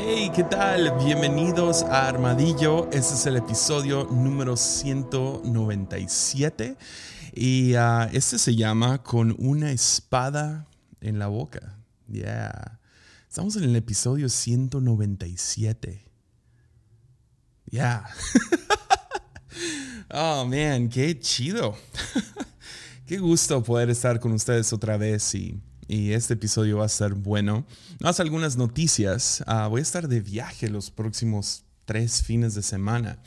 Hey, ¿qué tal? Bienvenidos a Armadillo. Este es el episodio número 197 y ah, este se llama Con una espada en la boca. Yeah. Estamos en el episodio 197. Yeah. oh, man, qué chido. qué gusto poder estar con ustedes otra vez y y este episodio va a ser bueno. Más algunas noticias. Ah, voy a estar de viaje los próximos tres fines de semana.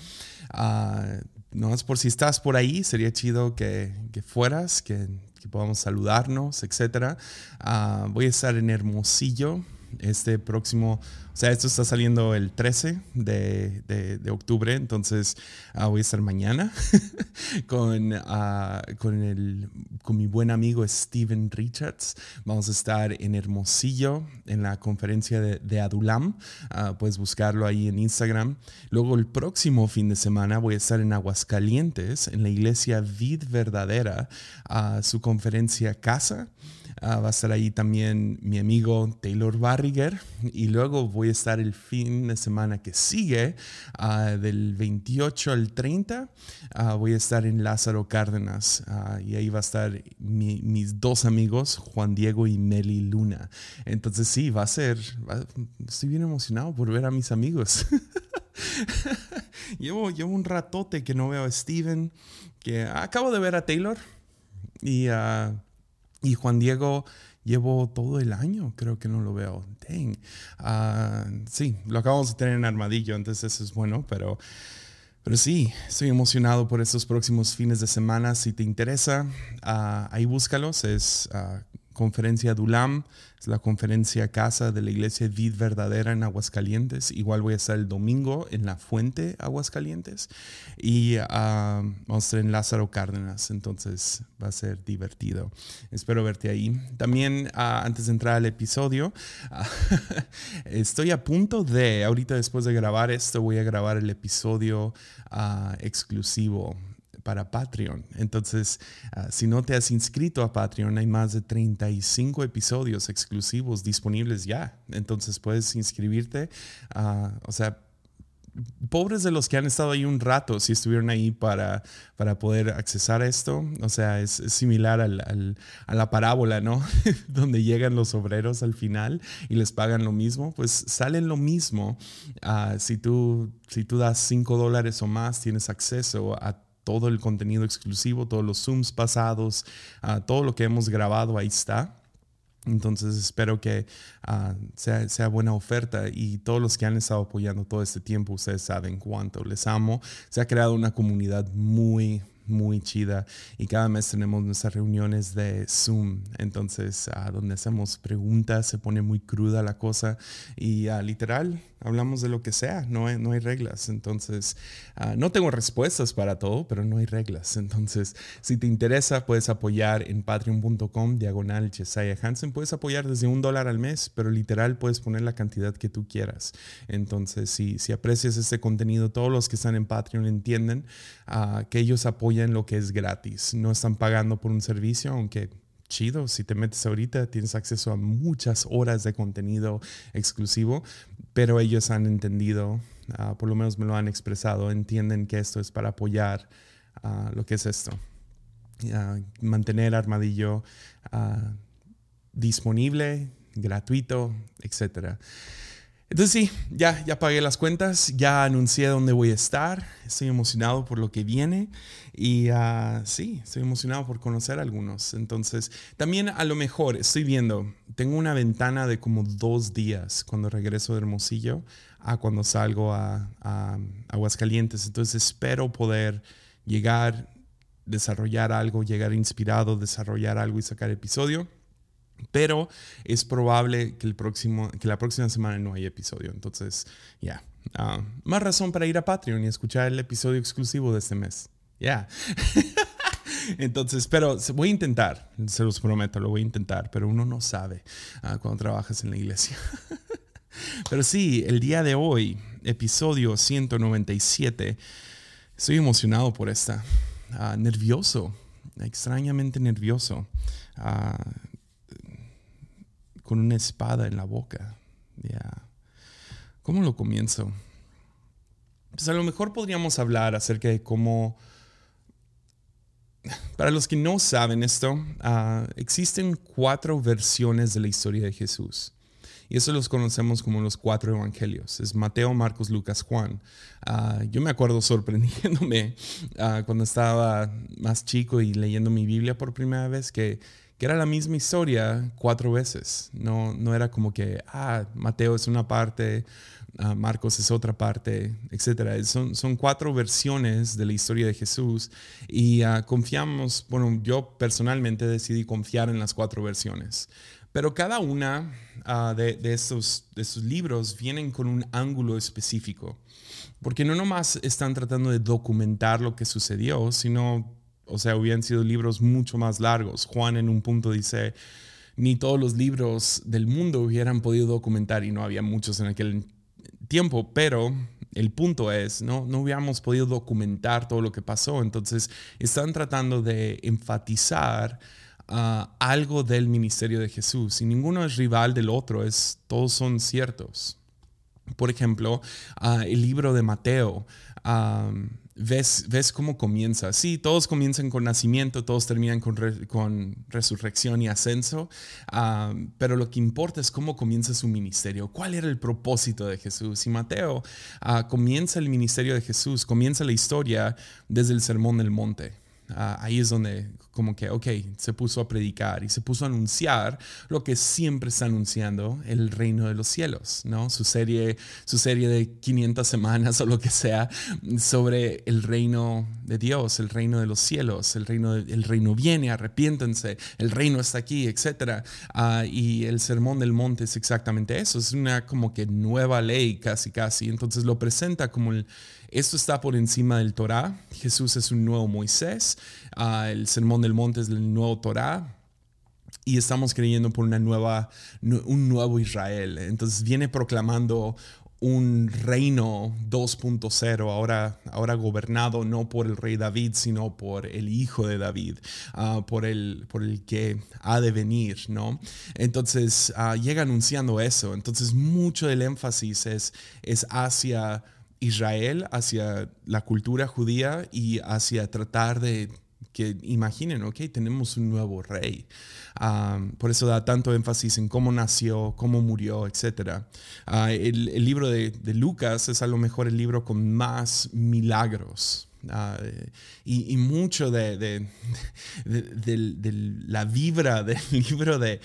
Uh, no es por si estás por ahí, sería chido que, que fueras, que, que, podamos saludarnos, etc. Ah, voy a estar en Hermosillo este próximo o sea, esto está saliendo el 13 de, de, octubre, entonces uh, voy a estar mañana con, uh, con, el, con mi buen amigo Steven Richards. Vamos a estar en Hermosillo en la conferencia de, Adulam. Uh, puedes buscarlo ahí en Instagram. Luego el próximo fin de semana voy a estar en Aguascalientes, en la iglesia Vid Verdadera, su conferencia Casa. Va a estar ahí también mi amigo Taylor Barriger y luego voy a estar el fin de semana que sigue, uh, del 28 al 30. Uh, ah, voy a estar en Lázaro Cárdenas y ahí va a estar mi, mis dos amigos, Juan Diego y Meli Luna. Entonces sí, va a ser, estoy bien emocionado por ver a mis amigos. llevo, llevo un ratote que no veo a Steven, que acabo de ver a Taylor y, y Juan Diego llevo todo el año, creo que no lo veo. Dang. Uh, sí, lo acabamos de tener en armadillo, entonces eso es bueno, pero, pero sí, estoy emocionado por estos próximos fines de semana. Si te interesa, uh, ahí búscalos. Es uh, conferencia Dulam es la conferencia casa de la iglesia Vid Verdadera en Aguascalientes. Igual voy a estar el domingo en La Fuente, Aguascalientes. Y vamos a estar en Lázaro Cárdenas. Entonces va a ser divertido. Espero verte ahí. También ah, antes de entrar al episodio, ah, estoy a punto de, ahorita después de grabar esto, voy a grabar el episodio exclusivo para Patreon. Entonces, ah, si no te has inscrito a Patreon, hay más de 35 episodios exclusivos disponibles ya. Entonces, puedes inscribirte. Uh, o sea, pobres de los que han estado ahí un rato, si estuvieron ahí para, para poder accesar a esto. O sea, es, similar al, a la parábola, ¿no? Donde llegan los obreros al final y les pagan lo mismo. Pues salen lo mismo. Uh, si, tú, si tú das 5 dólares o más, tienes acceso a todo el contenido exclusivo, todos los Zooms pasados, uh, todo lo que hemos grabado ahí está. Entonces espero que uh, sea, sea, buena oferta y todos los que han estado apoyando todo este tiempo, ustedes saben cuánto les amo. Se ha creado una comunidad muy, muy chida y cada mes tenemos nuestras reuniones de Zoom, entonces uh, donde hacemos preguntas, se pone muy cruda la cosa y literal hablamos de lo que sea, no hay, no hay reglas. Entonces, uh, no tengo respuestas para todo, pero no hay reglas. Entonces, si te interesa, puedes apoyar en patreon.com, diagonal Jesiah Hansen. Puedes apoyar desde un dólar al mes, pero literal puedes poner la cantidad que tú quieras. Entonces, si, si aprecias este contenido, todos los que están en Patreon entienden uh, que ellos apoyan lo que es gratis. No están pagando por un servicio, aunque chido. Si te metes ahorita, tienes acceso a muchas horas de contenido exclusivo, pero ellos han entendido, ah, por lo menos me lo han expresado, entienden que esto es para apoyar uh, lo que es esto. Uh, mantener Armadillo disponible, gratuito, etcétera. Entonces sí, ya, ya pagué las cuentas, ya anuncié dónde voy a estar, estoy emocionado por lo que viene y uh, sí, estoy emocionado por conocer a algunos. Entonces, también a lo mejor estoy viendo, tengo una ventana de como dos días cuando regreso de Hermosillo a cuando salgo a, a Aguascalientes. Entonces espero poder llegar, desarrollar algo, llegar inspirado, desarrollar algo y sacar episodio pero es probable que, el próximo, que la próxima semana no haya episodio. Entonces, ya. Ah, más razón para ir a Patreon y escuchar el episodio exclusivo de este mes. Ya. Entonces, pero voy a intentar, se los prometo, lo voy a intentar, pero uno no sabe uh, cuando trabajas en la iglesia. pero sí, el día de hoy, episodio 197, estoy emocionado por esta. Uh, nervioso, extrañamente nervioso. Uh, con una espada en la boca. ¿Cómo lo comienzo? Pues a lo mejor podríamos hablar acerca de cómo... Para los que no saben esto, ah, existen cuatro versiones de la historia de Jesús. Y eso los conocemos como los cuatro evangelios. Es Mateo, Marcos, Lucas, Juan. Ah, yo me acuerdo sorprendiéndome ah, cuando estaba más chico y leyendo mi Biblia por primera vez que, que era la misma historia cuatro veces. No, no era como que, ah, Mateo es una parte, ah, Marcos es otra parte, etc. Son, son cuatro versiones de la historia de Jesús y confiamos, bueno, yo personalmente decidí confiar en las cuatro versiones. Pero cada una ah, de, estos, de estos libros vienen con un ángulo específico, porque no nomás están tratando de documentar lo que sucedió, sino, o sea, hubieran sido libros mucho más largos. Juan en un punto dice, ni todos los libros del mundo hubieran podido documentar, y no había muchos en aquel tiempo, pero el punto es, ¿no? no hubiéramos podido documentar todo lo que pasó, entonces están tratando de enfatizar algo del ministerio de Jesús y ninguno es rival del otro, es, todos son ciertos. Por ejemplo, el libro de Mateo, ves, ves cómo comienza. Sí, todos comienzan con nacimiento, todos terminan con, con resurrección y ascenso, pero lo que importa es cómo comienza su ministerio, cuál era el propósito de Jesús. Y Mateo ah, comienza el ministerio de Jesús, comienza la historia desde el Sermón del Monte. Ah, ahí es donde como que, ok, se puso a predicar y se puso a anunciar lo que siempre está anunciando, el reino de los cielos, ¿no? Su serie, su serie de 500 semanas o lo que sea sobre el reino de Dios, el reino de los cielos, el reino, el reino viene, arrepiéntense, el reino está aquí, etc. Ah, y el sermón del monte es exactamente eso, es una como que nueva ley casi, casi. Entonces lo presenta como el esto está por encima del Torah. Jesús es un nuevo Moisés. Ah, el Sermón del Monte es el nuevo Torah y estamos creyendo por una nueva, un nuevo Israel. Entonces viene proclamando un reino 2.0, ahora, ahora gobernado no por el rey David, sino por el hijo de David, ah, por, el, por el que ha de venir, ¿no? Entonces ah, llega anunciando eso. Entonces mucho del énfasis es, es hacia Israel, hacia la cultura judía y hacia tratar de que imaginen, ok, tenemos un nuevo rey. por eso da tanto énfasis en cómo nació, cómo murió, etc. Ah, el, libro de, de, Lucas es a lo mejor el libro con más milagros Ah, y, mucho de, la vibra del libro de,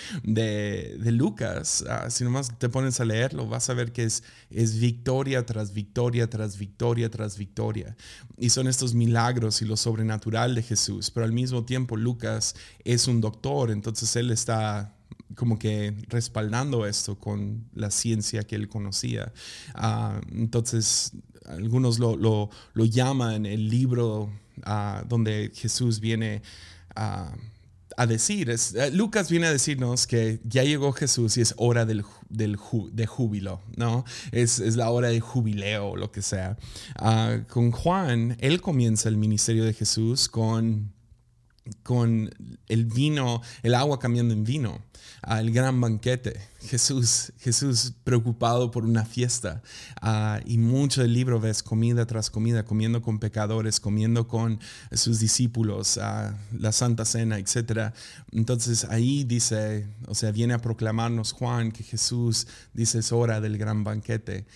Lucas, uh, si nomás te pones a leerlo, vas a ver que es, es victoria tras victoria, tras victoria, tras victoria. Y son estos milagros y lo sobrenatural de Jesús, pero al mismo tiempo Lucas es un doctor, entonces él está como que respaldando esto con la ciencia que él conocía. Ah, entonces, algunos lo, lo, llaman el libro ah, donde Jesús viene a decir, es, eh, Lucas viene a decirnos que ya llegó Jesús y es hora del, del de júbilo, ¿no? Es, es, la hora de jubileo lo que sea. Ah, con Juan, él comienza el ministerio de Jesús con con el vino, el agua cambiando en vino, al gran banquete. Jesús, Jesús preocupado por una fiesta. Ah, y mucho del libro ves comida tras comida, comiendo con pecadores, comiendo con sus discípulos, ah, la Santa Cena, etc. Entonces ahí dice, o sea, viene a proclamarnos Juan que Jesús dice es hora del gran banquete.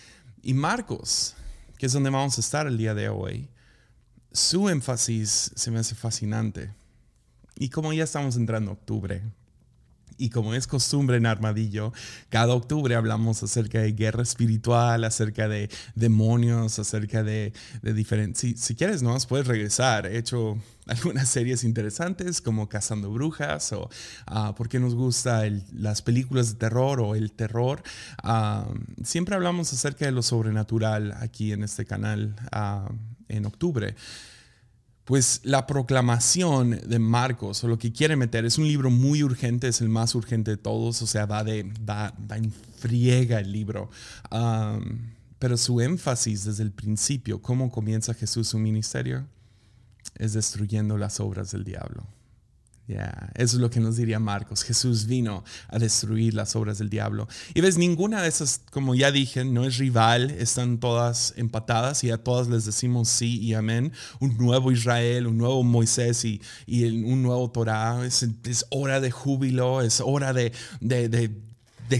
Y Marcos, que es donde vamos a estar el día de hoy, su énfasis se me hace fascinante y como ya estamos entrando octubre, y como es costumbre en Armadillo, cada octubre hablamos acerca de guerra espiritual, acerca de demonios, acerca de, de diferentes... Si, si, quieres, no, puedes regresar. He hecho algunas series interesantes como Cazando Brujas o uh, por qué nos gusta las películas de terror o el terror. Ah, siempre hablamos acerca de lo sobrenatural aquí en este canal uh, en octubre. Pues la proclamación de Marcos, o lo que quiere meter, es un libro muy urgente, es el más urgente de todos, o sea, va, de, va, en friega el libro. pero su énfasis desde el principio, cómo comienza Jesús su ministerio, es destruyendo las obras del diablo. Eso es lo que nos diría Marcos. Jesús vino a destruir las obras del diablo. Y ves, ninguna de esas, como ya dije, no es rival, están todas empatadas y a todas les decimos sí y amén. Un nuevo Israel, un nuevo Moisés y, un nuevo Torah. Es, hora de júbilo, es hora de, de,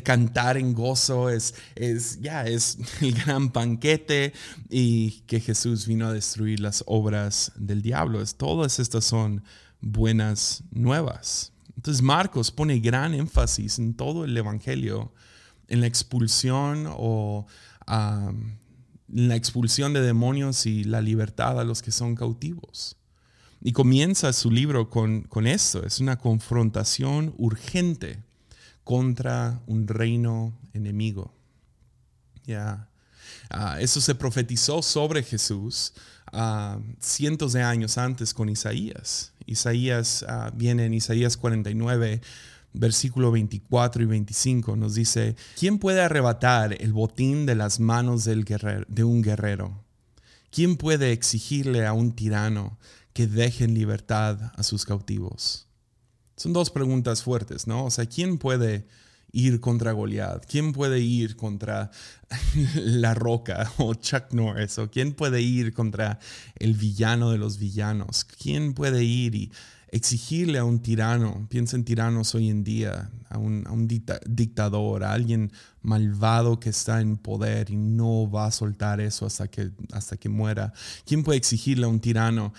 cantar en gozo, es, es, ya, es el gran banquete y que Jesús vino a destruir las obras del diablo. Es, todas estas son buenas nuevas. Entonces Marcos pone gran énfasis en todo el Evangelio, en la expulsión o la expulsión de demonios y la libertad a los que son cautivos. Y comienza su libro con, con esto, es una confrontación urgente contra un reino enemigo. Ya. Ah, eso se profetizó sobre Jesús cientos de años antes con Isaías. Isaías uh, viene en Isaías 49, versículo 24 y 25, nos dice, ¿quién puede arrebatar el botín de las manos del de un guerrero? ¿Quién puede exigirle a un tirano que deje en libertad a sus cautivos? Son dos preguntas fuertes, ¿no? O sea, ¿quién puede ir contra Goliath? ¿Quién puede ir contra La Roca o Chuck Norris? ¿O quién puede ir contra el villano de los villanos? ¿Quién puede ir y exigirle a un tirano? Piensa en tiranos hoy en día, a un, dictador, a alguien malvado que está en poder y no va a soltar eso hasta que, hasta que muera. ¿Quién puede exigirle a un tirano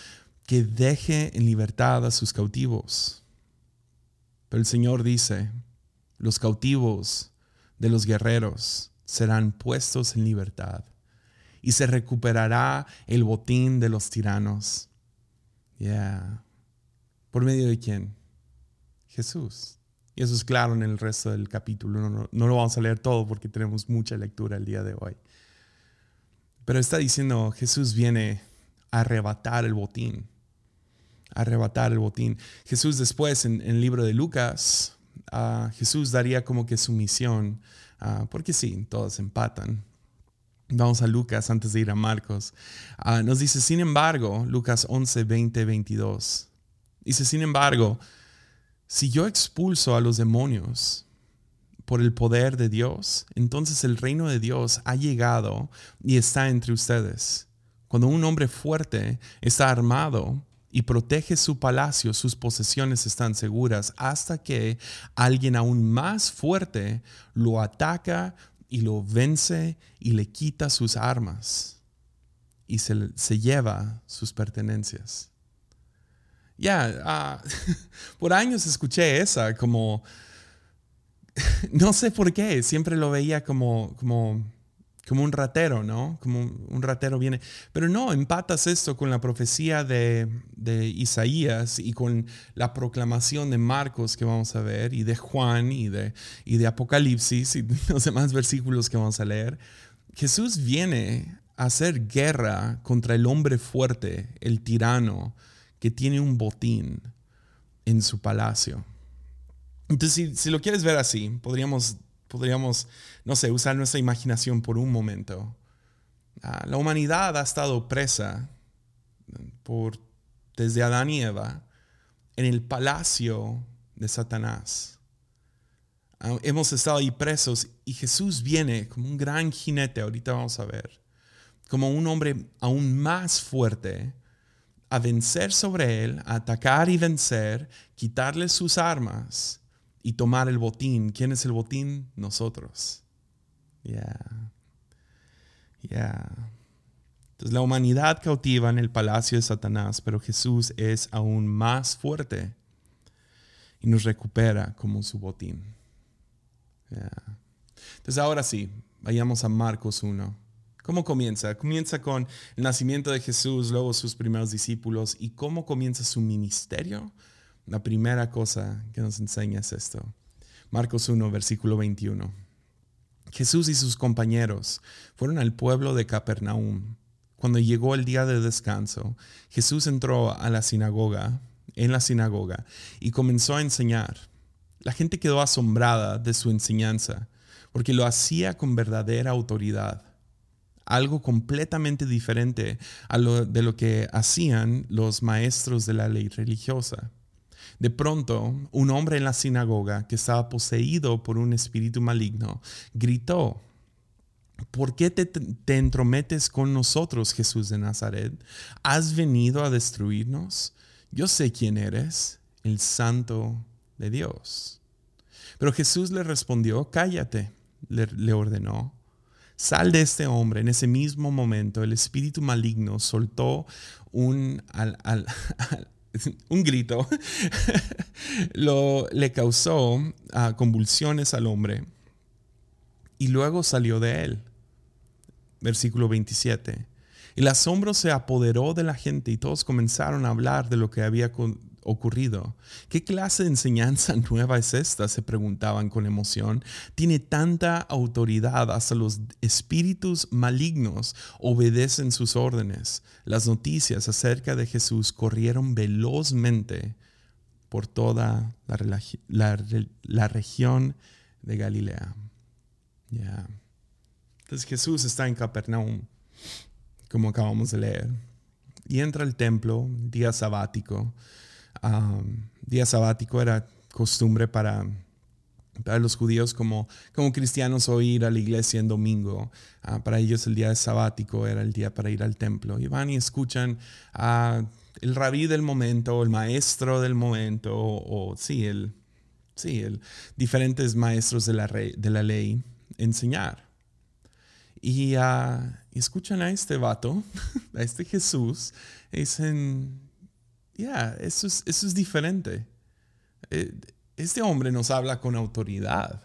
que deje en libertad a sus cautivos? Pero el Señor dice, los cautivos de los guerreros serán puestos en libertad y se recuperará el botín de los tiranos. Yeah. ¿Por medio de quién? Jesús. Y eso es claro en el resto del capítulo. No, no, lo vamos a leer todo porque tenemos mucha lectura el día de hoy. Pero está diciendo, Jesús viene a arrebatar el botín. arrebatar el botín. Jesús después en el libro de Lucas Jesús daría como que su misión, ah, porque sí, todos empatan. Vamos a Lucas antes de ir a Marcos. Ah, nos dice, sin embargo, Lucas 11, 20, 22. Dice, sin embargo, si yo expulso a los demonios por el poder de Dios, entonces el reino de Dios ha llegado y está entre ustedes. Cuando un hombre fuerte está armado, y protege su palacio, sus posesiones están seguras, hasta que alguien aún más fuerte lo ataca y lo vence y le quita sus armas y se, lleva sus pertenencias. Ya, ah, por años escuché esa como, no sé por qué, siempre lo veía como, como como un ratero, ¿no? Como un ratero viene. Pero no, empatas esto con la profecía de, Isaías y con la proclamación de Marcos que vamos a ver, y de Juan y de, Apocalipsis y los demás versículos que vamos a leer. Jesús viene a hacer guerra contra el hombre fuerte, el tirano, que tiene un botín en su palacio. Entonces, si lo quieres ver así, podríamos podríamos, no sé, usar nuestra imaginación por un momento. Ah, la humanidad ha estado presa por, desde Adán y Eva en el palacio de Satanás. Ah, hemos estado ahí presos y Jesús viene como un gran jinete, ahorita vamos a ver, como un hombre aún más fuerte a vencer sobre él, a atacar y vencer, quitarle sus armas y tomar el botín. ¿Quién es el botín? Nosotros. Ya. Ya. Entonces la humanidad cautiva en el palacio de Satanás, pero Jesús es aún más fuerte y nos recupera como su botín. Entonces ahora sí, vayamos a Marcos 1. ¿Cómo comienza? Comienza con el nacimiento de Jesús, luego sus primeros discípulos y cómo comienza su ministerio la primera cosa que nos enseña es esto. Marcos 1, versículo 21. Jesús y sus compañeros fueron al pueblo de Capernaum. Cuando llegó el día de descanso, Jesús entró a la sinagoga, en la sinagoga, y comenzó a enseñar. La gente quedó asombrada de su enseñanza, porque lo hacía con verdadera autoridad, algo completamente diferente a lo, de lo que hacían los maestros de la ley religiosa. De pronto, un hombre en la sinagoga que estaba poseído por un espíritu maligno gritó, ¿Por qué te, te, entrometes con nosotros, Jesús de Nazaret? ¿Has venido a destruirnos? Yo sé quién eres, el santo de Dios. Pero Jesús le respondió, cállate, le, le ordenó. Sal de este hombre. En ese mismo momento el espíritu maligno soltó un, al, al, un grito, lo, le causó uh, convulsiones al hombre y luego salió de él. Versículo 27. Y el asombro se apoderó de la gente y todos comenzaron a hablar de lo que había ocurrido. ¿Qué clase de enseñanza nueva es esta? se preguntaban con emoción. Tiene tanta autoridad, hasta los espíritus malignos obedecen sus órdenes. Las noticias acerca de Jesús corrieron velozmente por toda la, región de Galilea. Entonces Jesús está en Capernaum, como acabamos de leer, y entra al templo, día sabático día sabático era costumbre para, para los judíos como, como cristianos o ir a la iglesia en domingo. Ah, para ellos el día sabático era el día para ir al templo. Y van y escuchan a el rabí del momento, el maestro del momento, o, sí, el, sí, el, diferentes maestros de la, de la ley enseñar. Y, uh, escuchan a este vato, a este Jesús, y dicen, ya, eso, es, eso es diferente. Eh, este hombre nos habla con autoridad.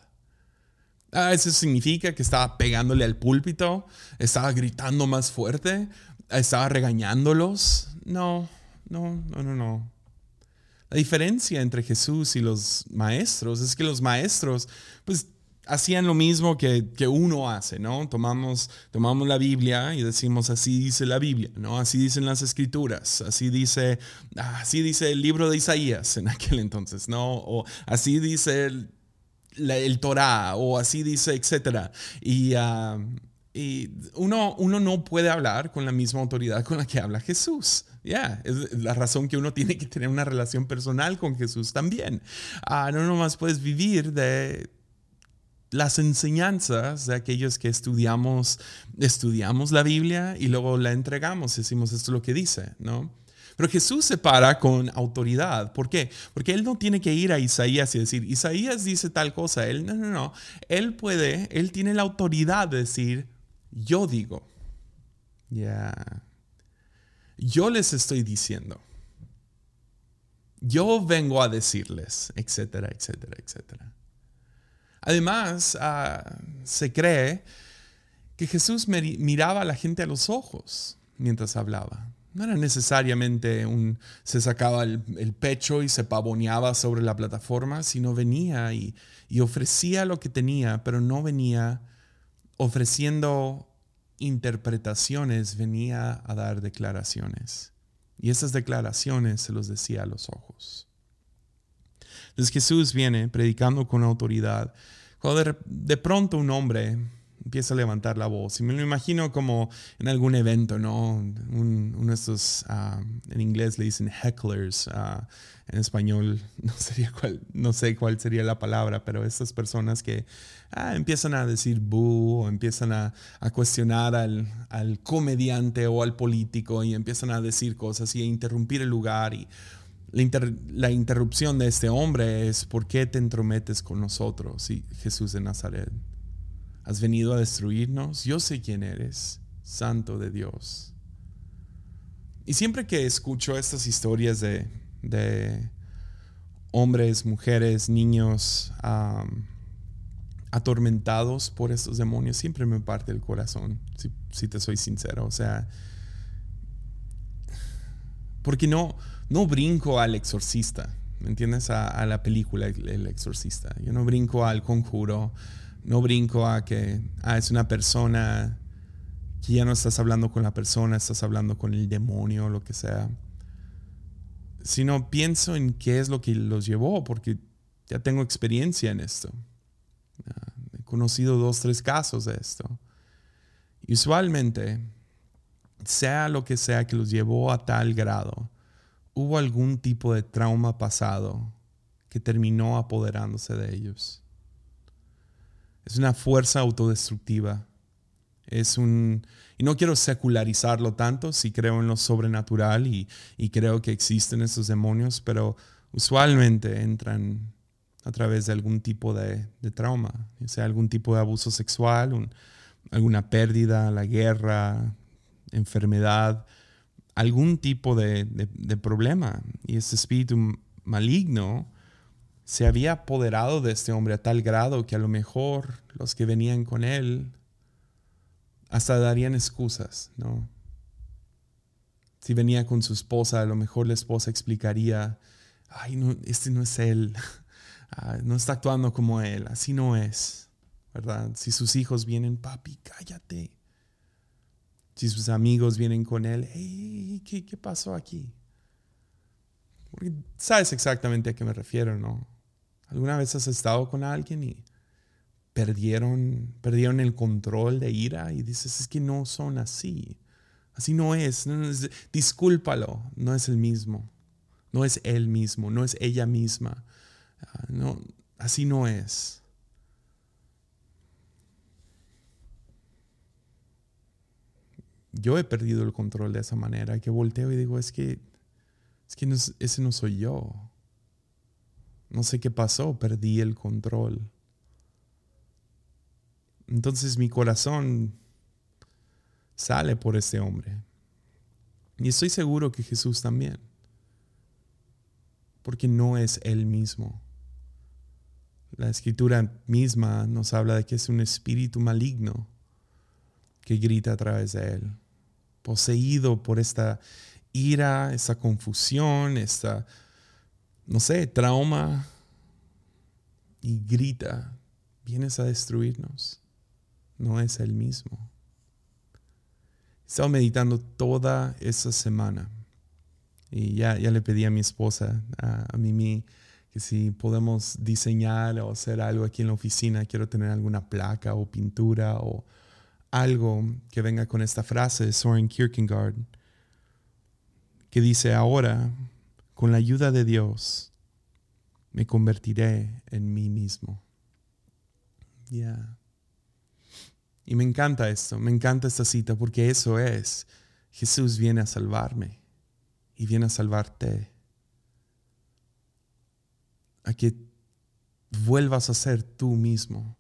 Ah, eso significa que estaba pegándole al púlpito, estaba gritando más fuerte, estaba regañándolos. No, no, no, no, no. La diferencia entre Jesús y los maestros es que los maestros, pues hacían lo mismo que, uno hace, ¿no? Tomamos, tomamos la Biblia y decimos, así dice la Biblia, ¿no? Así dicen las escrituras, así dice, así dice el libro de Isaías en aquel entonces, ¿no? O así dice el, el Torah, o así dice, etcétera. Y, ah, y uno, uno no puede hablar con la misma autoridad con la que habla Jesús. Ya, es la razón que uno tiene que tener una relación personal con Jesús también. Uh, no nomás puedes vivir de, las enseñanzas de aquellos que estudiamos, estudiamos la Biblia y luego la entregamos, decimos esto es lo que dice, ¿no? Pero Jesús se para con autoridad. ¿Por qué? Porque Él no tiene que ir a Isaías y decir, Isaías dice tal cosa. Él, no, no, no. Él puede, Él tiene la autoridad de decir, yo digo. Ya. Yo les estoy diciendo. Yo vengo a decirles, etcétera, etcétera, etcétera. Además, ah, se cree que Jesús miraba a la gente a los ojos mientras hablaba. No era necesariamente un, se sacaba el, pecho y se pavoneaba sobre la plataforma, sino venía y, y ofrecía lo que tenía, pero no venía ofreciendo interpretaciones, venía a dar declaraciones. Y esas declaraciones se los decía a los ojos. Entonces Jesús viene predicando con autoridad. Cuando de, pronto un hombre empieza a levantar la voz, y me lo imagino como en algún evento, ¿no? uno de estos, ah, en inglés le dicen hecklers, ah, en español no, sería cuál, no sé cuál sería la palabra, pero estas personas que ah, empiezan a decir boo o empiezan a, cuestionar al, comediante o al político y empiezan a decir cosas y a interrumpir el lugar y la, interrupción de este hombre es, ¿por qué te entrometes con nosotros, Jesús de Nazaret? ¿Has venido a destruirnos? Yo sé quién eres, Santo de Dios. Y siempre que escucho estas historias de, hombres, mujeres, niños atormentados por estos demonios, siempre me parte el corazón, si, si te soy sincero. O sea, porque no, no brinco al exorcista, ¿me entiendes? A, la película El exorcista. Yo no brinco al conjuro, no brinco a que ah, es una persona que ya no estás hablando con la persona, estás hablando con el demonio lo que sea. Sino pienso en qué es lo que los llevó, porque ya tengo experiencia en esto. He conocido dos, tres casos de esto. usualmente, sea lo que sea que los llevó a tal grado, hubo algún tipo de trauma pasado que terminó apoderándose de ellos. Es una fuerza autodestructiva. Es un... Y no quiero secularizarlo tanto, si creo en lo sobrenatural y, creo que existen esos demonios, pero usualmente entran a través de algún tipo de, trauma, sea algún tipo de abuso sexual, alguna pérdida, la guerra, enfermedad, algún tipo de, problema. Y ese espíritu maligno se había apoderado de este hombre a tal grado que a lo mejor los que venían con él hasta darían excusas, ¿no? Si venía con su esposa, a lo mejor la esposa explicaría, ay, no, este no es él, ah, no está actuando como él, así no es, ¿verdad? Si sus hijos vienen, papi, cállate. Si sus amigos vienen con él, ¿qué, ¿qué, pasó aquí? Porque sabes exactamente a qué me refiero, ¿no? ¿Alguna vez has estado con alguien y perdieron, perdieron el control de ira y dices, es que no son así? Así no es, discúlpalo, no es el mismo, no es él mismo, no es ella misma, ah, no, así no es. Yo he perdido el control de esa manera, que volteo y digo, es que, es que ese no soy yo. No sé qué pasó, perdí el control. Entonces mi corazón sale por este hombre. Y estoy seguro que Jesús también. Porque no es él mismo. La escritura misma nos habla de que es un espíritu maligno que grita a través de él poseído por esta ira, esta confusión, esta, no sé, trauma, y grita, vienes a destruirnos. No es el mismo. He estado meditando toda esa semana y ya, ya le pedí a mi esposa, a, a Mimi, que si podemos diseñar o hacer algo aquí en la oficina, quiero tener alguna placa o pintura o algo que venga con esta frase de Soren Kierkegaard, que dice, ahora, con la ayuda de Dios, me convertiré en mí mismo. Y me encanta esto, me encanta esta cita, porque eso es, Jesús viene a salvarme y viene a salvarte. A que vuelvas a ser tú mismo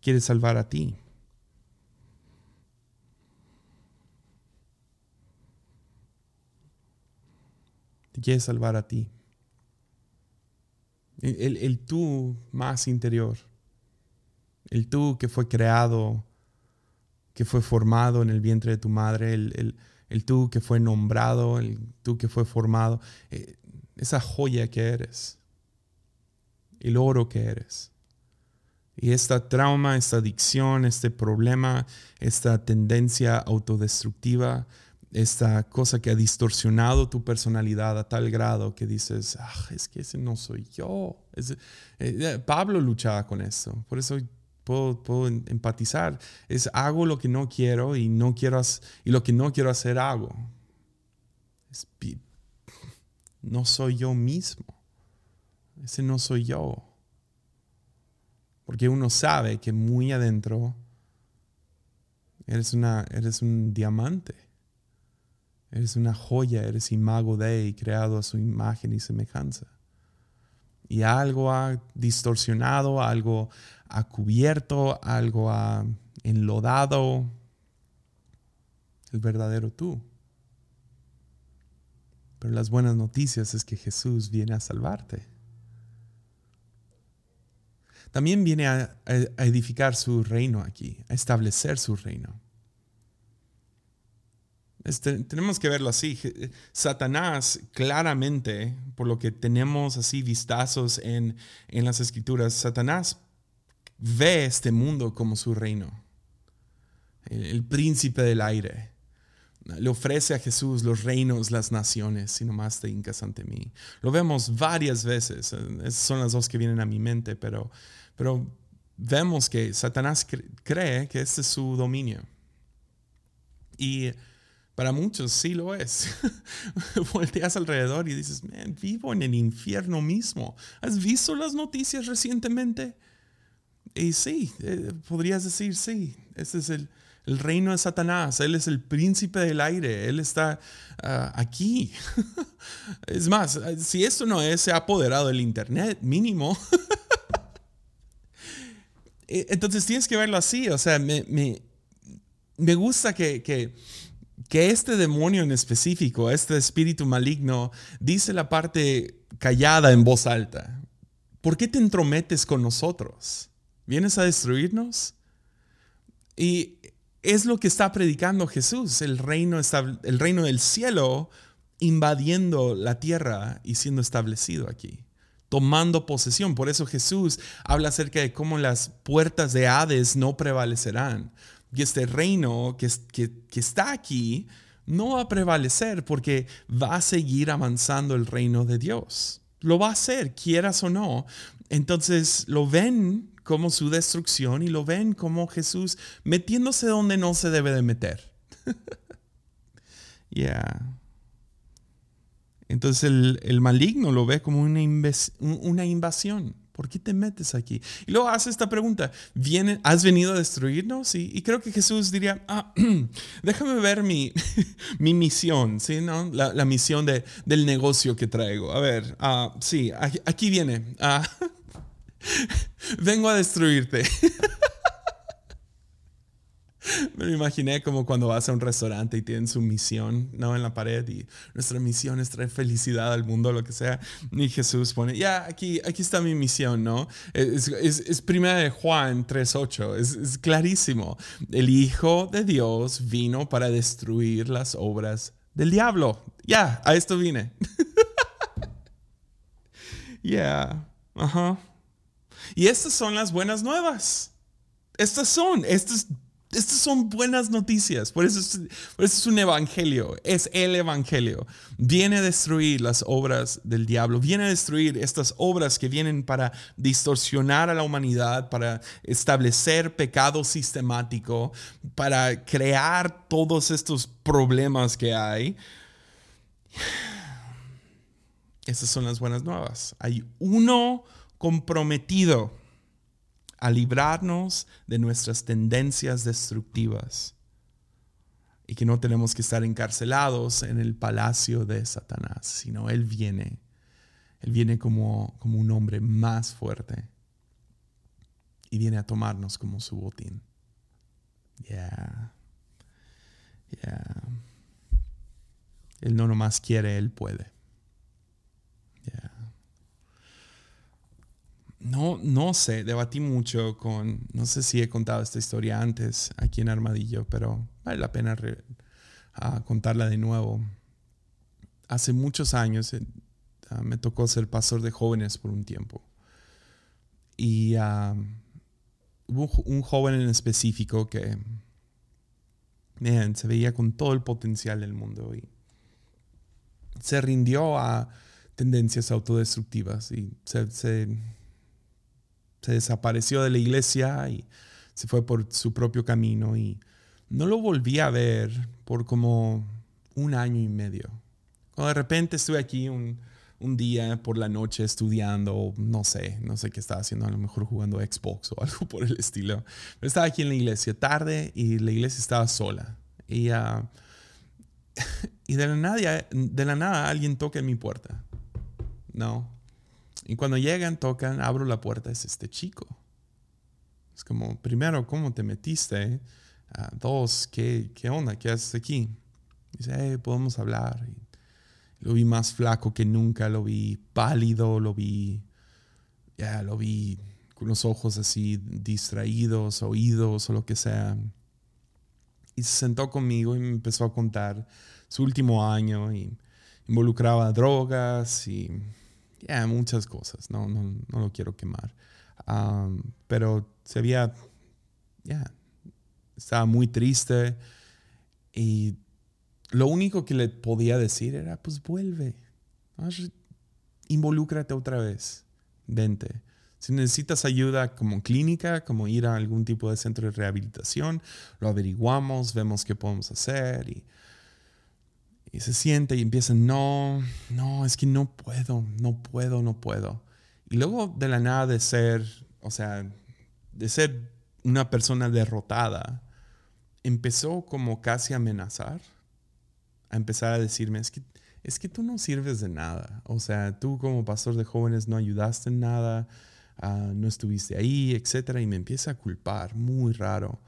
quiere salvar a ti. Te quiere salvar a ti. El, tú más interior. El tú que fue creado, que fue formado en el vientre de tu madre. El, tú que fue nombrado, el tú que fue formado. Eh, esa joya que eres. El oro que eres. Y esta trauma, esta adicción, este problema, esta tendencia autodestructiva, esta cosa que ha distorsionado tu personalidad a tal grado que dices, ah, es que ese no soy yo. Eh, eh, Pablo luchaba con eso, por eso puedo, puedo, empatizar. Es hago lo que no quiero y, no quiero y lo que no quiero hacer hago. no soy yo mismo. Ese no soy yo. Porque uno sabe que muy adentro eres, una, eres un diamante. Eres una joya, eres imago de y creado a su imagen y semejanza. Y algo ha distorsionado, algo ha cubierto, algo ha enlodado el verdadero tú. Pero las buenas noticias es que Jesús viene a salvarte también viene a, edificar su reino aquí, a establecer su reino. Este, tenemos que verlo así. Satanás claramente, por lo que tenemos así vistazos en, en las escrituras, Satanás ve este mundo como su reino, el, príncipe del aire. Le ofrece a Jesús los reinos, las naciones, si nomás te hincas ante mí. Lo vemos varias veces. Esas son las dos que vienen a mi mente, pero pero vemos que Satanás cree que este es su dominio. Y Para muchos sí lo es. Volteas alrededor y dices, vivo en el infierno mismo. ¿Has visto las noticias recientemente? Y sí, eh, podrías decir, sí, ese es el, el, reino de Satanás. Él es el príncipe del aire. Él está ah, aquí. es más, si esto no es, se ha apoderado del Internet, mínimo. E, entonces tienes que verlo así. O sea, me, me, me gusta que, que, que este demonio en específico, este espíritu maligno, dice la parte callada en voz alta. ¿Por qué te entrometes con nosotros? ¿Vienes a destruirnos? Y es lo que está predicando Jesús, el reino, el reino del cielo invadiendo la tierra y siendo establecido aquí, tomando posesión. Por eso Jesús habla acerca de cómo las puertas de Hades no prevalecerán. Y este reino que, que, está aquí no va a prevalecer porque va a seguir avanzando el reino de Dios. Lo va a hacer, quieras o no. Entonces lo ven como su destrucción y lo ven como Jesús metiéndose donde no se debe de meter. Ya. Entonces el, maligno lo ve como una, una invasión. ¿Por qué te metes aquí? Y luego hace esta pregunta, ¿Viene, ¿has venido a destruirnos? Y, creo que Jesús diría, ah, déjame ver mi, mi misión, ¿sí? ¿No? La, misión de, del negocio que traigo. A ver, uh, sí, aquí, viene. Uh, Vengo a destruirte. Me imaginé como cuando vas a un restaurante y tienen su misión, ¿no? En la pared y nuestra misión es traer felicidad al mundo, lo que sea. Y Jesús pone, ya, aquí, aquí está mi misión, ¿no? Es, es, primera de Juan 3.8, es, es clarísimo. El Hijo de Dios vino para destruir las obras del diablo. Ya, a esto vine. Ya, ajá. Y estas son las buenas nuevas. Estas son, estas, estas son buenas noticias. Por eso, es, por eso es un evangelio. Es el evangelio. Viene a destruir las obras del diablo. Viene a destruir estas obras que vienen para distorsionar a la humanidad, para establecer pecado sistemático, para crear todos estos problemas que hay. Estas son las buenas nuevas. Hay uno comprometido a librarnos de nuestras tendencias destructivas y que no tenemos que estar encarcelados en el palacio de Satanás, sino Él viene, Él viene como, como un hombre más fuerte y viene a tomarnos como su botín. Ya, ya. Él no nomás quiere, Él puede. No, no sé, debatí mucho con, no sé si he contado esta historia antes aquí en Armadillo, pero vale la pena ah, contarla de nuevo. Hace muchos años eh, ah, me tocó ser pastor de jóvenes por un tiempo. Y ah, hubo un joven en específico que se veía con todo el potencial del mundo y se rindió a tendencias autodestructivas y se desapareció de la iglesia y se fue por su propio camino y no lo volví a ver por como un año y medio. Cuando de repente estuve aquí un, día por la noche estudiando, no sé, no sé qué estaba haciendo, a lo mejor jugando Xbox o algo por el estilo. Pero estaba aquí en la iglesia tarde y la iglesia estaba sola. Y, uh, y de, la nada, de la nada alguien toca en mi puerta. No, y cuando llegan, tocan, abro la puerta, es este chico. Es como, primero, ¿cómo te metiste? Ah, dos, ¿qué, ¿qué onda? ¿Qué haces aquí? Dice, eh, podemos hablar. lo vi más flaco que nunca, lo vi pálido, lo vi, ya, lo vi con los ojos así distraídos, oídos o lo que sea. Y se sentó conmigo y me empezó a contar su último año y involucraba drogas y ya muchas cosas, no, no, no, lo quiero quemar. pero se había, ya, estaba muy triste y lo único que le podía decir era, pues vuelve, involúcrate otra vez, vente. Si necesitas ayuda como clínica, como ir a algún tipo de centro de rehabilitación, lo averiguamos, vemos qué podemos hacer y Y se siente y empieza, no, no, es que no puedo, no puedo, no puedo. Y luego de la nada de ser, o sea, de ser una persona derrotada, empezó como casi a amenazar, a empezar a decirme, es que, es que tú no sirves de nada. O sea, tú como pastor de jóvenes no ayudaste en nada, ah, no estuviste ahí, etc. Y me empieza a culpar, muy raro.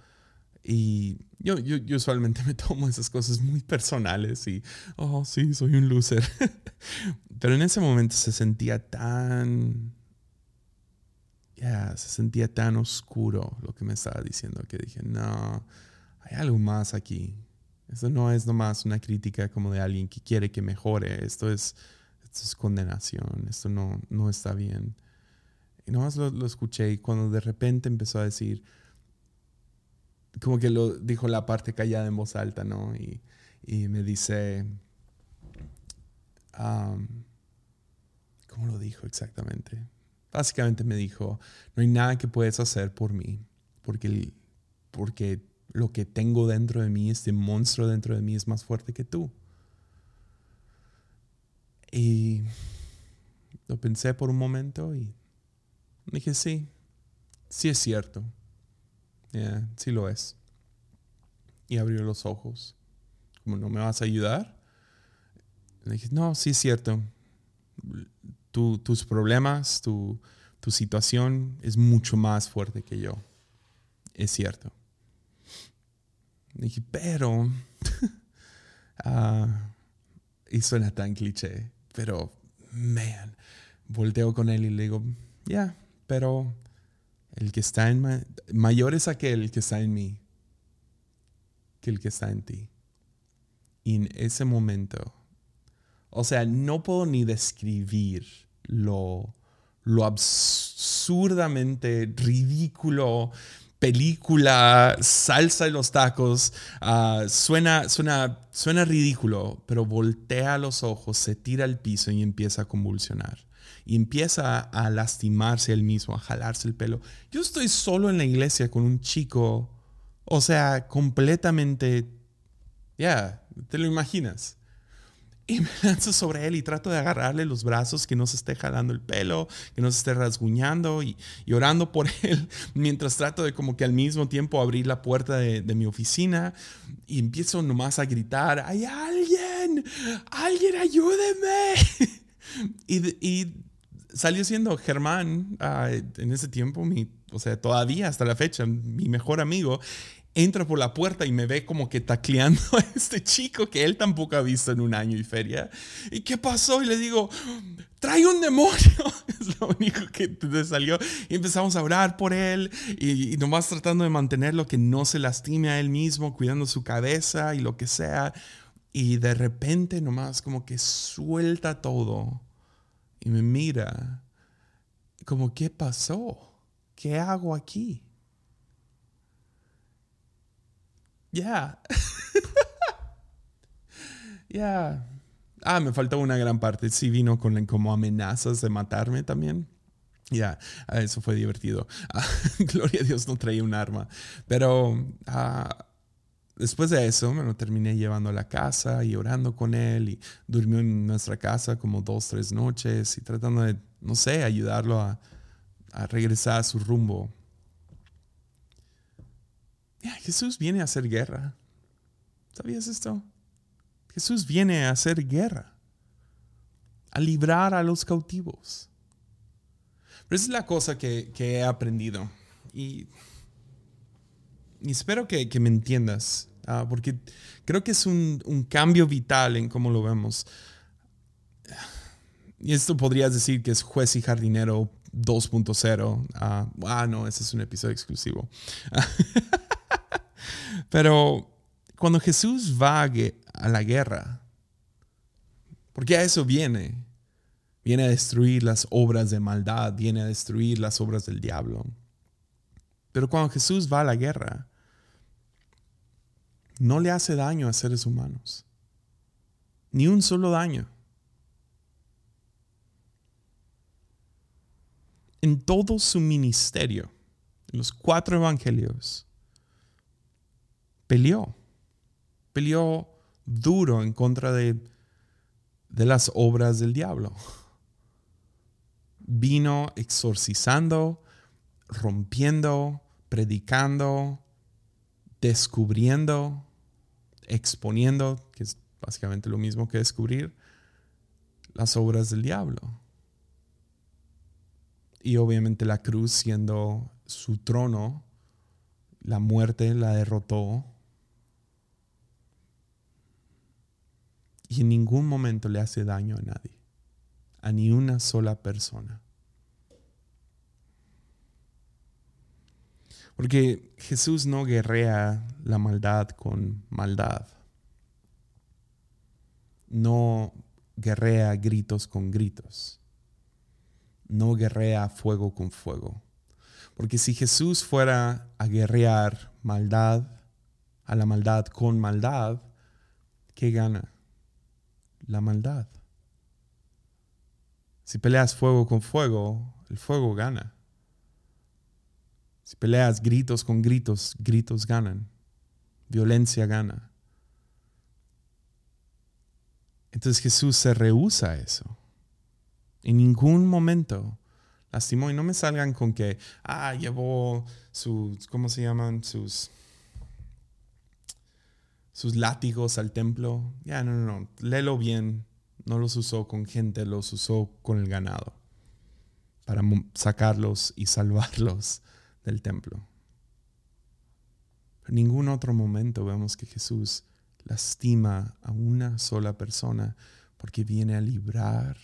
Y yo, yo, usualmente me tomo esas cosas muy personales y, oh, sí, soy un loser. Pero en ese momento se sentía tan, ya, se sentía tan oscuro lo que me estaba diciendo que dije, no, hay algo más aquí. Esto no es nomás una crítica como de alguien que quiere que mejore. Esto es, esto es condenación. Esto no, no está bien. Y nomás lo, lo escuché y cuando de repente empezó a decir, como que lo dijo la parte callada en voz alta, ¿no? Y, me dice, ¿cómo lo dijo exactamente? Básicamente me dijo, no hay nada que puedes hacer por mí, porque, porque lo que tengo dentro de mí, este monstruo dentro de mí es más fuerte que tú. Y lo pensé por un momento y dije, sí, sí es cierto. Yeah, sí lo es. Y abrió los ojos. Como, ¿no me vas a ayudar? Le dije, no, sí es cierto. tus problemas, tu, tu situación es mucho más fuerte que yo. Es cierto. Le dije, pero... Ah, y suena tan cliché, pero, man, volteo con él y le digo, ya, pero el que está en mayor es aquel que está en mí que el que está en ti. Y en ese momento, o sea, no puedo ni describir lo, lo absurdamente ridículo, película, salsa de los tacos, ah, suena, suena, suena ridículo, pero voltea los ojos, se tira al piso y empieza a convulsionar y empieza a lastimarse él mismo, a jalarse el pelo. Yo estoy solo en la iglesia con un chico, o sea, completamente, ya, te lo imaginas. Y me lanzo sobre él y trato de agarrarle los brazos, que no se esté jalando el pelo, que no se esté rasguñando y, orando por él, mientras trato de como que al mismo tiempo abrir la puerta de, mi oficina y empiezo nomás a gritar, hay alguien, alguien ayúdeme. y, y salió siendo Germán ah, en ese tiempo, mi, o sea, todavía hasta la fecha, mi mejor amigo. Entra por la puerta y me ve como que tacleando a este chico que él tampoco ha visto en un año y feria. ¿Y qué pasó? Y le digo, trae un demonio. Es lo único que te salió. Y empezamos a orar por él y, y nomás tratando de mantenerlo que no se lastime a él mismo, cuidando su cabeza y lo que sea. Y de repente nomás como que suelta todo y me mira como, ¿qué pasó? ¿Qué hago aquí? Ya. Ya. Ah, me faltó una gran parte. Sí vino con como amenazas de matarme también. Ya, ah, eso fue divertido. Ah, gloria a Dios no traía un arma. Pero ah, después de eso me lo terminé llevando a la casa y orando con él y durmió en nuestra casa como dos, tres noches y tratando de, no sé, ayudarlo a, regresar a su rumbo. Jesús viene a hacer guerra. ¿Sabías esto? Jesús viene a hacer guerra, a librar a los cautivos. Pero esa es la cosa que, he aprendido. Y, espero que, que me entiendas. Ah, porque creo que es un, cambio vital en cómo lo vemos. Y esto podrías decir que es juez y jardinero 2.0. ah, ah no, ese es un episodio exclusivo. Pero cuando Jesús va a la guerra, porque a eso viene, viene a destruir las obras de maldad, viene a destruir las obras del diablo. Pero cuando Jesús va a la guerra, no le hace daño a seres humanos. Ni un solo daño. En todo su ministerio, en los cuatro evangelios, peleó. Peleó duro en contra de, de las obras del diablo. Vino exorcizando, rompiendo, predicando, descubriendo, exponiendo, que es básicamente lo mismo que descubrir, las obras del diablo. Y obviamente la cruz siendo su trono, la muerte la derrotó. Y en ningún momento le hace daño a nadie, a ni una sola persona. Porque Jesús no guerrea la maldad con maldad. No guerrea gritos con gritos. No guerrea fuego con fuego. Porque si Jesús fuera a guerrear maldad, a la maldad con maldad, ¿qué gana? La maldad. Si peleas fuego con fuego, el fuego gana. Si peleas gritos con gritos, gritos ganan. Violencia gana. Entonces Jesús se rehúsa a eso. En ningún momento lastimó. Y no me salgan con que, ah, llevó sus, ¿cómo se llaman? Sus, sus látigos al templo. Ya, no, no, no. Léelo bien. No los usó con gente, los usó con el ganado. Para sacarlos y salvarlos del templo. En ningún otro momento vemos que Jesús lastima a una sola persona porque viene a librar,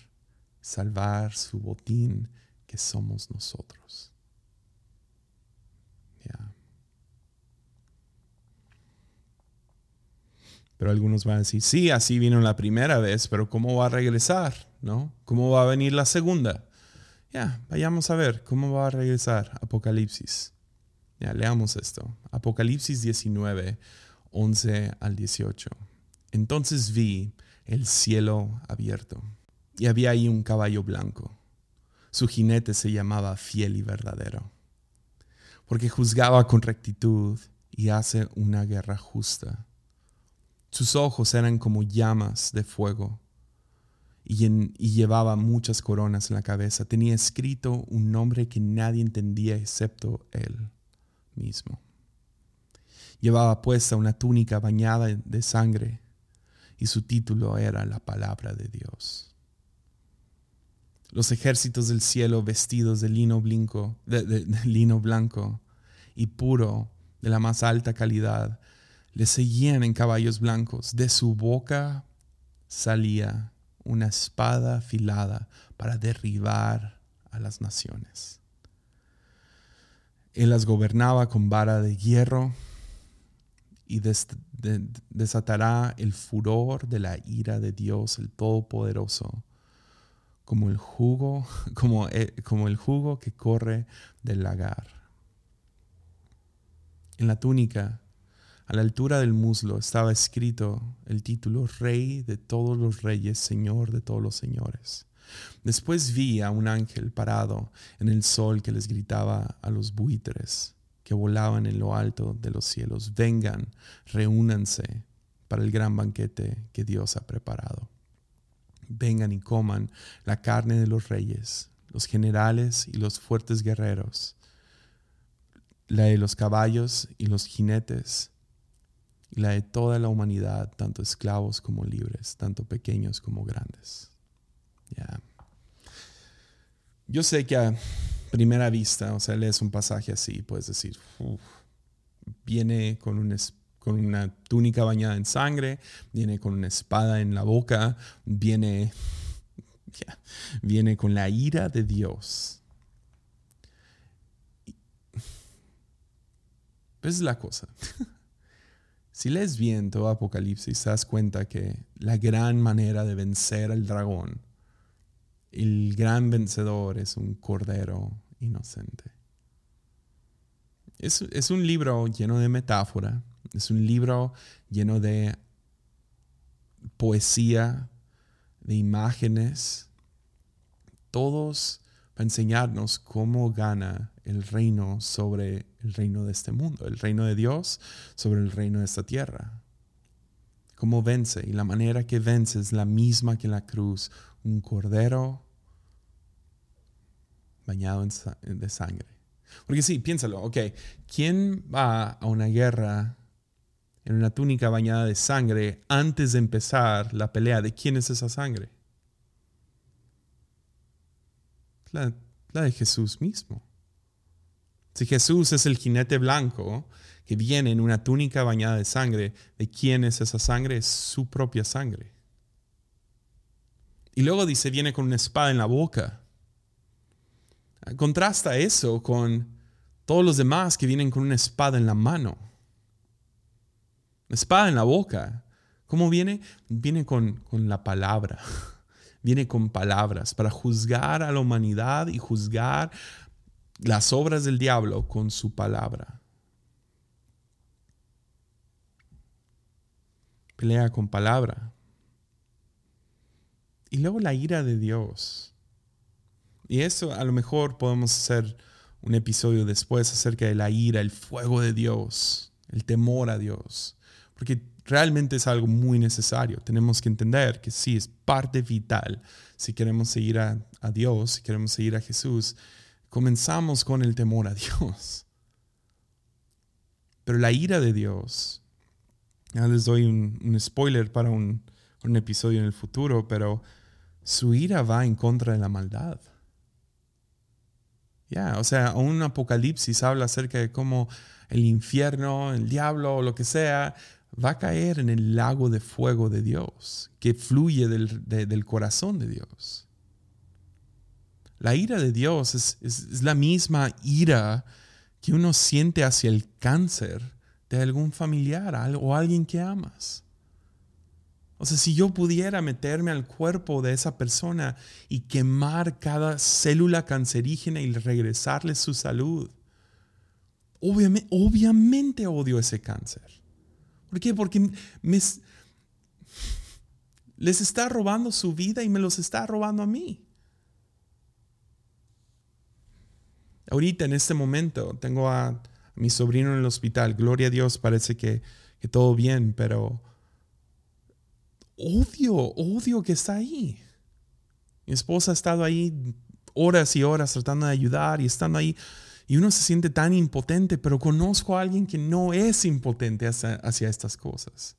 salvar su botín que somos nosotros. Pero algunos van a decir, sí, así vino la primera vez, pero ¿cómo va a regresar? ¿No? ¿Cómo va a venir la segunda? Ya, vayamos a ver cómo va a regresar Apocalipsis. Ya, leamos esto. Apocalipsis 19, 11 al 18. Entonces vi el cielo abierto y había ahí un caballo blanco. Su jinete se llamaba fiel y verdadero, porque juzgaba con rectitud y hace una guerra justa. Sus ojos eran como llamas de fuego y, llevaba muchas coronas en la cabeza. Tenía escrito un nombre que nadie entendía excepto él mismo. Llevaba puesta una túnica bañada de sangre y su título era la palabra de Dios. Los ejércitos del cielo vestidos de lino, blanco, de lino blanco y puro de la más alta calidad le seguían en caballos blancos. De su boca salía una espada afilada para derribar a las naciones. Él las gobernaba con vara de hierro y desatará el furor de la ira de Dios, el Todopoderoso, como el jugo, como, eh, como el jugo que corre del lagar. En la túnica a la altura del muslo estaba escrito el título Rey de todos los reyes, Señor de todos los señores. Después vi a un ángel parado en el sol que les gritaba a los buitres que volaban en lo alto de los cielos, vengan, reúnanse para el gran banquete que Dios ha preparado. Vengan y coman la carne de los reyes, los generales y los fuertes guerreros, la de los caballos y los jinetes y la de toda la humanidad, tanto esclavos como libres, tanto pequeños como grandes. Yo sé que a primera vista, o sea, lees un pasaje así, puedes decir, viene con, un, con una túnica bañada en sangre, viene con una espada en la boca, viene, viene con la ira de Dios. Esa es la cosa. Si lees bien todo Apocalipsis, te das cuenta que la gran manera de vencer al dragón, el gran vencedor es un cordero inocente. Es, es un libro lleno de metáfora, es un libro lleno de poesía, de imágenes, todos para enseñarnos cómo gana el reino sobre el reino de este mundo, el reino de Dios sobre el reino de esta tierra. cómo vence. Y la manera que vence es la misma que la cruz. Un cordero bañado en de sangre. Porque sí, piénsalo, ok, ¿quién va a una guerra en una túnica bañada de sangre antes de empezar la pelea? ¿De quién es esa sangre? La, de Jesús mismo. Si Jesús es el jinete blanco que viene en una túnica bañada de sangre, ¿de quién es esa sangre? Es su propia sangre. Y luego dice, viene con una espada en la boca. Contrasta eso con todos los demás que vienen con una espada en la mano. espada en la boca. ¿Cómo viene? Viene con, con la palabra. Viene con palabras para juzgar a la humanidad y juzgar las obras del diablo con su palabra. Pelea con palabra. Y luego la ira de Dios. Y eso a lo mejor podemos hacer un episodio después acerca de la ira, el fuego de Dios, el temor a Dios. Porque realmente es algo muy necesario. Tenemos que entender que sí, es parte vital. Si queremos seguir a, Dios, si queremos seguir a Jesús, comenzamos con el temor a Dios. Pero la ira de Dios, ya les doy un, spoiler para un, un episodio en el futuro, pero su ira va en contra de la maldad. Ya, o sea, un apocalipsis habla acerca de cómo el infierno, el diablo o lo que sea, va a caer en el lago de fuego de Dios, que fluye del, corazón de Dios. La ira de Dios es, la misma ira que uno siente hacia el cáncer de algún familiar o alguien que amas. O sea, si yo pudiera meterme al cuerpo de esa persona y quemar cada célula cancerígena y regresarle su salud, obviamente, obviamente odio ese cáncer. ¿Por qué? Porque les está robando su vida y me los está robando a mí. Ahorita, en este momento, tengo a, mi sobrino en el hospital. Gloria a Dios, parece que, que todo bien, pero odio, odio que está ahí. Mi esposa ha estado ahí horas y horas tratando de ayudar y estando ahí. Y uno se siente tan impotente, pero conozco a alguien que no es impotente hacia, estas cosas.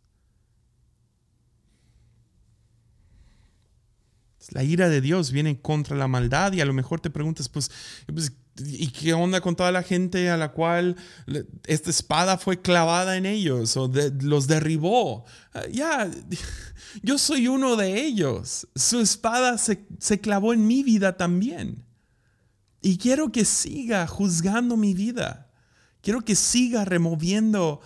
La ira de Dios viene contra la maldad y a lo mejor te preguntas, pues, pues ¿Y qué onda con toda la gente a la cual esta espada fue clavada en ellos o los derribó? Ah, ya, yo soy uno de ellos. Su espada se, se clavó en mi vida también. Y quiero que siga juzgando mi vida. Quiero que siga removiendo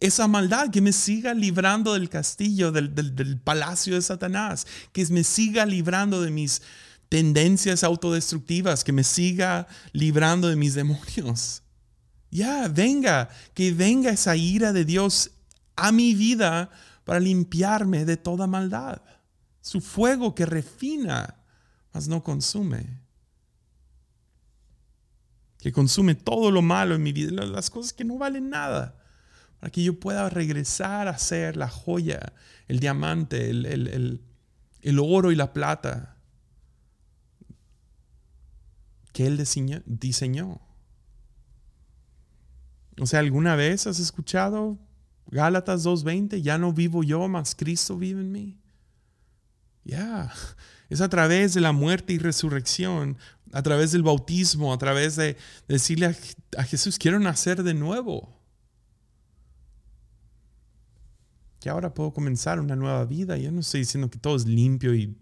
esa maldad, que me siga librando del castillo, del palacio de Satanás, que me siga librando de mis tendencias autodestructivas, que me siga librando de mis demonios. Ya, venga, que venga esa ira de Dios a mi vida para limpiarme de toda maldad. Su fuego que refina, mas no consume. Que consume todo lo malo en mi vida, las cosas que no valen nada. Para que yo pueda regresar a ser la joya, el diamante, el, el, el oro y la plata que Él diseñó. O sea, ¿alguna vez has escuchado Gálatas 2.20? Ya no vivo yo, mas Cristo vive en mí. Ya, es a través de la muerte y resurrección, a través del bautismo, a través de decirle a, Jesús, quiero nacer de nuevo. Que ahora puedo comenzar una nueva vida. Yo no estoy diciendo que todo es limpio y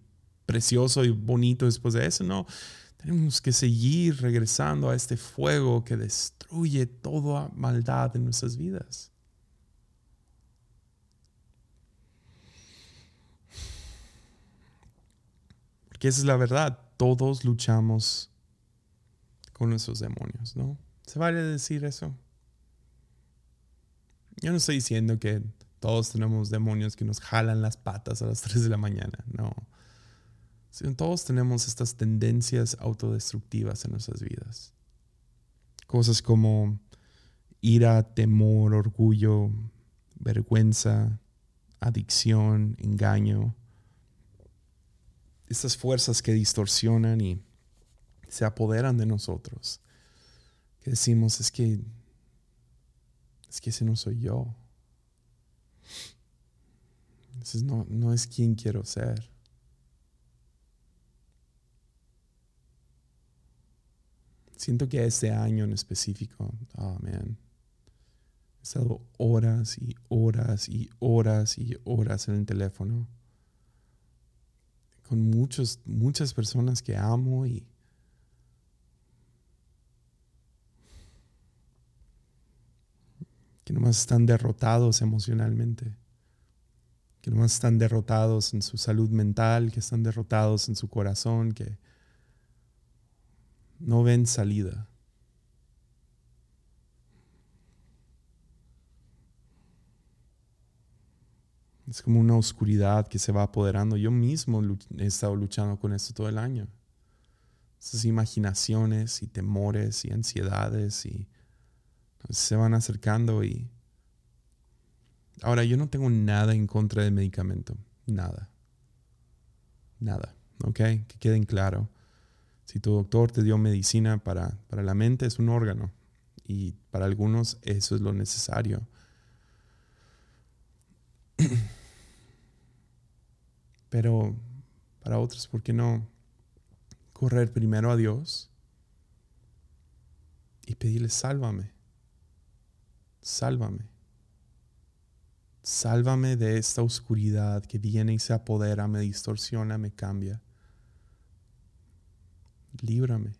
precioso y bonito después de eso, no. Tenemos que seguir regresando a este fuego que destruye toda maldad en nuestras vidas. Porque esa es la verdad. Todos luchamos con nuestros demonios, ¿no? ¿Se vale decir eso? Yo no estoy diciendo que todos tenemos demonios que nos jalan las patas a las 3 de la mañana, no todos tenemos estas tendencias autodestructivas en nuestras vidas. Cosas como ira, temor, orgullo, vergüenza, adicción, engaño, estas fuerzas que distorsionan y se apoderan de nosotros, que decimos es que es que ese no soy yo. Ese no, no es quien quiero ser. Siento que este año en específico, oh man, he estado horas y horas y horas y horas en el teléfono con muchos, muchas personas que amo y que nomás están derrotados emocionalmente, que nomás están derrotados en su salud mental, que están derrotados en su corazón, que no ven salida. Es como una oscuridad que se va apoderando. Yo mismo he estado luchando con esto todo el año. Esas imaginaciones y temores y ansiedades y se van acercando y ahora yo no tengo nada en contra del medicamento, nada. Nada, ¿ok? Que queden claro. Si tu doctor te dio medicina para, para la mente, es un órgano. Y para algunos eso es lo necesario. Pero para otros, ¿por qué no correr primero a Dios y pedirle, sálvame, sálvame, sálvame de esta oscuridad que viene y se apodera, me distorsiona, me cambia líbrame.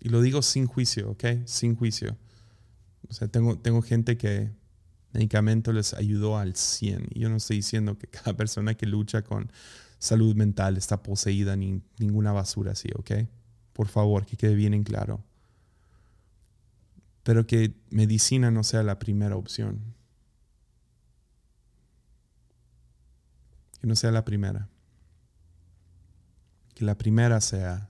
Y lo digo sin juicio, ¿ok? Sin juicio. O sea, tengo, tengo gente que medicamento les ayudó al 100. Y yo no estoy diciendo que cada persona que lucha con salud mental está poseída ni ninguna basura así, ¿ok? Por favor, que quede bien en claro. Pero que medicina no sea la primera opción. Que no sea la primera la primera sea,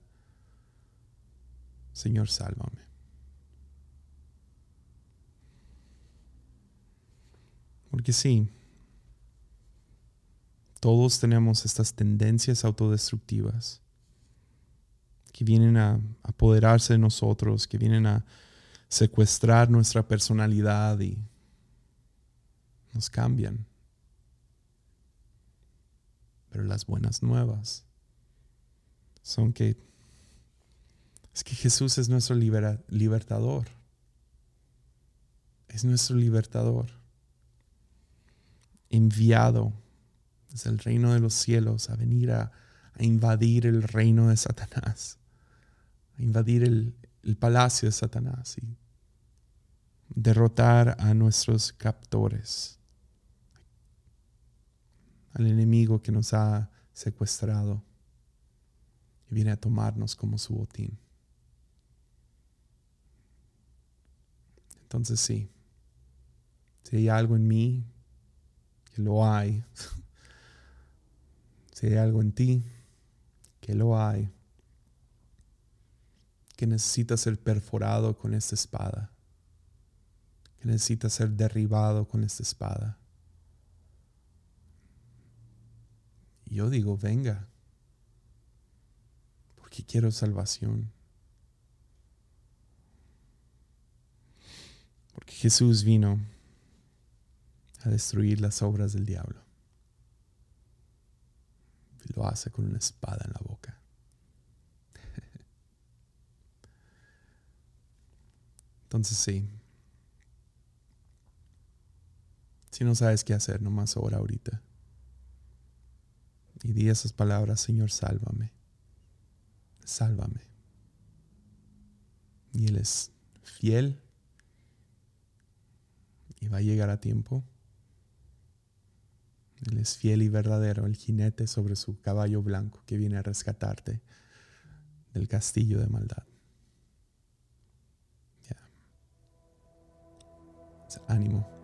Señor, sálvame. Porque sí, todos tenemos estas tendencias autodestructivas que vienen a apoderarse de nosotros, que vienen a secuestrar nuestra personalidad y nos cambian. Pero las buenas nuevas son que es que Jesús es nuestro libertador. Es nuestro libertador. Enviado desde el reino de los cielos a venir a, invadir el reino de Satanás. A invadir el, el palacio de Satanás y derrotar a nuestros captores. Al enemigo que nos ha secuestrado viene a tomarnos como su botín. Entonces sí, si hay algo en mí, que lo hay, si hay algo en ti, que lo hay, que necesita ser perforado con esta espada, que necesita ser derribado con esta espada. Y yo digo, venga, que quiero salvación. Porque Jesús vino a destruir las obras del diablo. Y lo hace con una espada en la boca. Entonces sí. Si no sabes qué hacer, nomás ora ahorita. Y di esas palabras, Señor, sálvame sálvame. Y Él es fiel y va a llegar a tiempo. Él es fiel y verdadero, el jinete sobre su caballo blanco que viene a rescatarte del castillo de maldad. Ánimo.